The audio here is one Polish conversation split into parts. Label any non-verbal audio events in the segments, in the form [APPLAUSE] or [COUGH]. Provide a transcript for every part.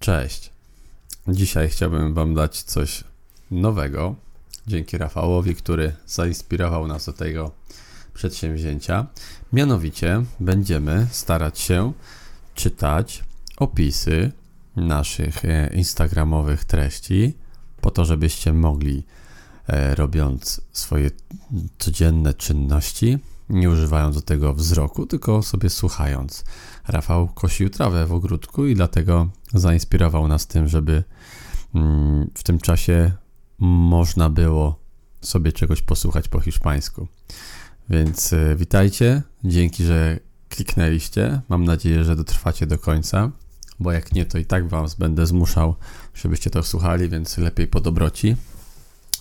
Cześć. Dzisiaj chciałbym Wam dać coś nowego. Dzięki Rafałowi, który zainspirował nas do tego przedsięwzięcia. Mianowicie będziemy starać się czytać opisy naszych e, instagramowych treści, po to, żebyście mogli, e, robiąc swoje codzienne czynności, nie używając do tego wzroku, tylko sobie słuchając. Rafał kosił trawę w ogródku i dlatego zainspirował nas tym, żeby mm, w tym czasie można było sobie czegoś posłuchać po hiszpańsku. Więc e, witajcie, dzięki, że kliknęliście. Mam nadzieję, że dotrwacie do końca, bo jak nie, to i tak Was będę zmuszał, żebyście to słuchali, więc lepiej po dobroci.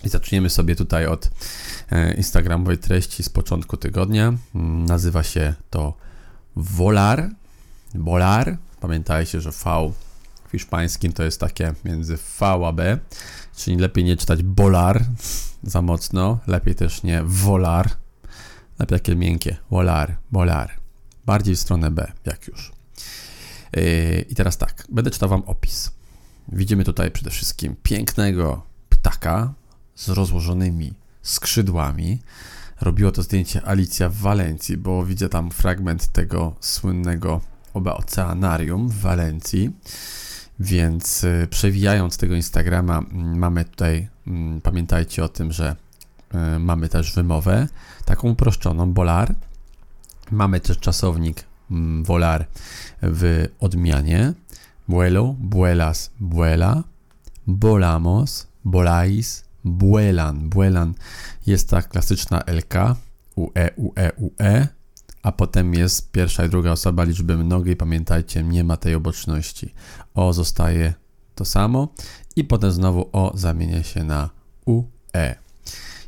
I zaczniemy sobie tutaj od e, instagramowej treści z początku tygodnia. Mm, nazywa się to Volar. Volar. Pamiętajcie, że V w hiszpańskim to jest takie między V a B, czyli lepiej nie czytać bolar [LAUGHS] za mocno, lepiej też nie volar, lepiej takie miękkie, volar, volar. Bardziej w stronę B, jak już. Yy, I teraz tak, będę czytał Wam opis. Widzimy tutaj przede wszystkim pięknego ptaka z rozłożonymi skrzydłami. Robiło to zdjęcie Alicja w Walencji, bo widzę tam fragment tego słynnego oba oceanarium w Walencji. Więc y, przewijając tego Instagrama, mamy tutaj, pamiętajcie o tym, że y, mamy też wymowę, taką uproszczoną, bolar. Mamy też czasownik volar w odmianie. Vuelo, vuelas, vuela. Volamos, volais, vuelan. Vuelan jest ta klasyczna LK, UE, UE, UE a potem jest pierwsza i druga osoba liczby mnogiej. Pamiętajcie, nie ma tej oboczności. O zostaje to samo i potem znowu O zamienia się na UE.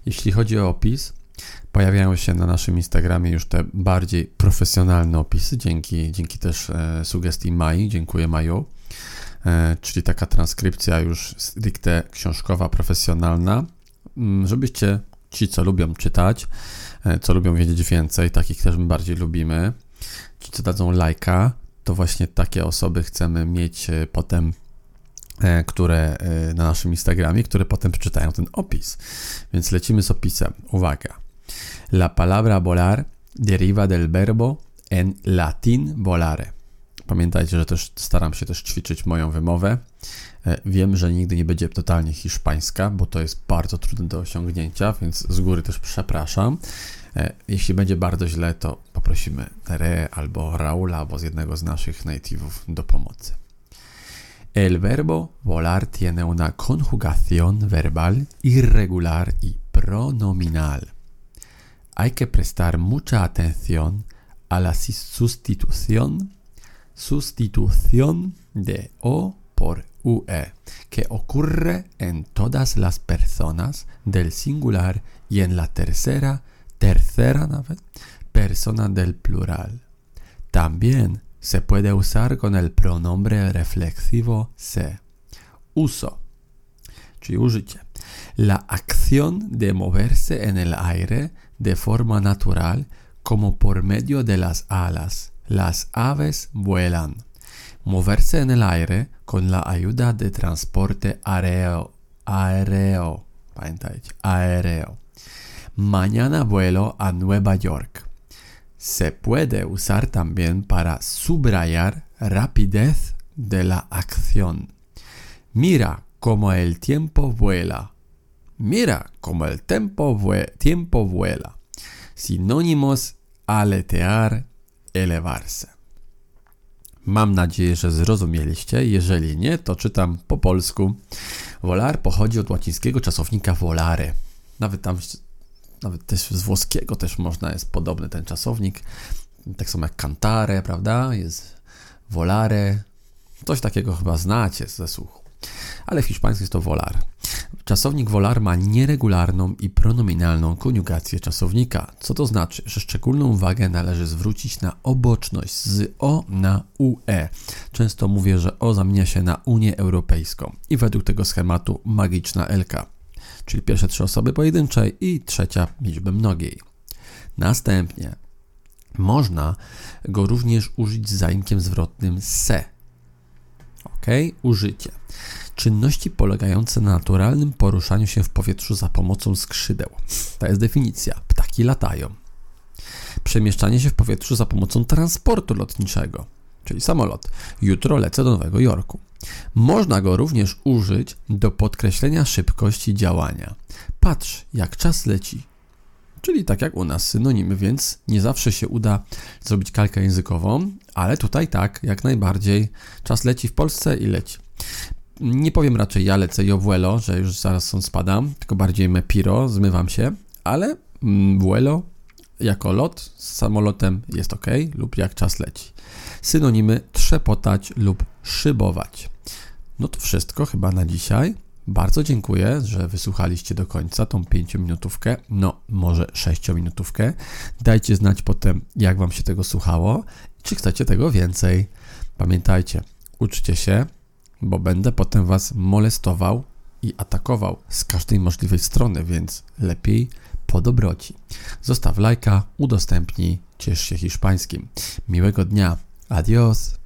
Jeśli chodzi o opis, pojawiają się na naszym Instagramie już te bardziej profesjonalne opisy, dzięki, dzięki też e, sugestii Mai. Dziękuję Maju. E, czyli taka transkrypcja już stricte książkowa, profesjonalna, mm, żebyście ci, co lubią czytać, e, co lubią wiedzieć więcej, takich też my bardziej lubimy. Ci, co dadzą lajka, to właśnie takie osoby chcemy mieć e, potem, które na naszym Instagramie, które potem przeczytają ten opis. Więc lecimy z opisem. Uwaga. La palabra volar deriva del verbo en latin volare. Pamiętajcie, że też staram się też ćwiczyć moją wymowę. E, wiem, że nigdy nie będzie totalnie hiszpańska, bo to jest bardzo trudne do osiągnięcia, więc z góry też przepraszam. E, jeśli będzie bardzo źle, to poprosimy Tere albo Raula, albo z jednego z naszych native'ów do pomocy. El verbo volar tiene una conjugación verbal irregular y pronominal. Hay que prestar mucha atención a la sustitución, sustitución de o por UE, que ocurre en todas las personas del singular y en la tercera, tercera persona del plural. También se puede usar con el pronombre reflexivo se. Uso. La acción de moverse en el aire de forma natural como por medio de las alas. Las aves vuelan moverse en el aire con la ayuda de transporte aéreo. Aéreo. Mañana vuelo a Nueva York. Se puede usar también para subrayar rapidez de la acción. Mira cómo el tiempo vuela. Mira cómo el tiempo, tiempo vuela. Sinónimos aletear, elevarse. Mam nadzieję, że zrozumieliście. Jeżeli nie, to czytam po polsku. Volar pochodzi od łacińskiego czasownika volare. Nawet tam, nawet też z włoskiego też można, jest podobny ten czasownik. Tak samo jak cantare, prawda? Jest volare. Coś takiego chyba znacie ze słuchu. Ale w hiszpańskim jest to volar. Czasownik volar ma nieregularną i pronominalną koniugację czasownika, co to znaczy, że szczególną uwagę należy zwrócić na oboczność z o na ue. Często mówię, że o zamienia się na Unię Europejską i według tego schematu magiczna LK, czyli pierwsze trzy osoby pojedynczej i trzecia liczby mnogiej. Następnie można go również użyć z zaimkiem zwrotnym se. Ok, użycie. Czynności polegające na naturalnym poruszaniu się w powietrzu za pomocą skrzydeł. To jest definicja. Ptaki latają. Przemieszczanie się w powietrzu za pomocą transportu lotniczego, czyli samolot. Jutro lecę do Nowego Jorku. Można go również użyć do podkreślenia szybkości działania. Patrz, jak czas leci. Czyli tak jak u nas synonimy, więc nie zawsze się uda zrobić kalkę językową, ale tutaj tak, jak najbardziej. Czas leci w Polsce i leci. Nie powiem raczej ja lecę jo vuelo, że już zaraz są spadam, tylko bardziej me piro, zmywam się, ale mm, vuelo jako lot z samolotem jest ok lub jak czas leci. Synonimy trzepotać lub szybować. No to wszystko chyba na dzisiaj. Bardzo dziękuję, że wysłuchaliście do końca tą 5-minutówkę, no może 6-minutówkę. Dajcie znać potem, jak Wam się tego słuchało, czy chcecie tego więcej. Pamiętajcie, uczcie się, bo będę potem Was molestował i atakował z każdej możliwej strony, więc lepiej po dobroci. Zostaw lajka, udostępnij, ciesz się hiszpańskim. Miłego dnia. Adios.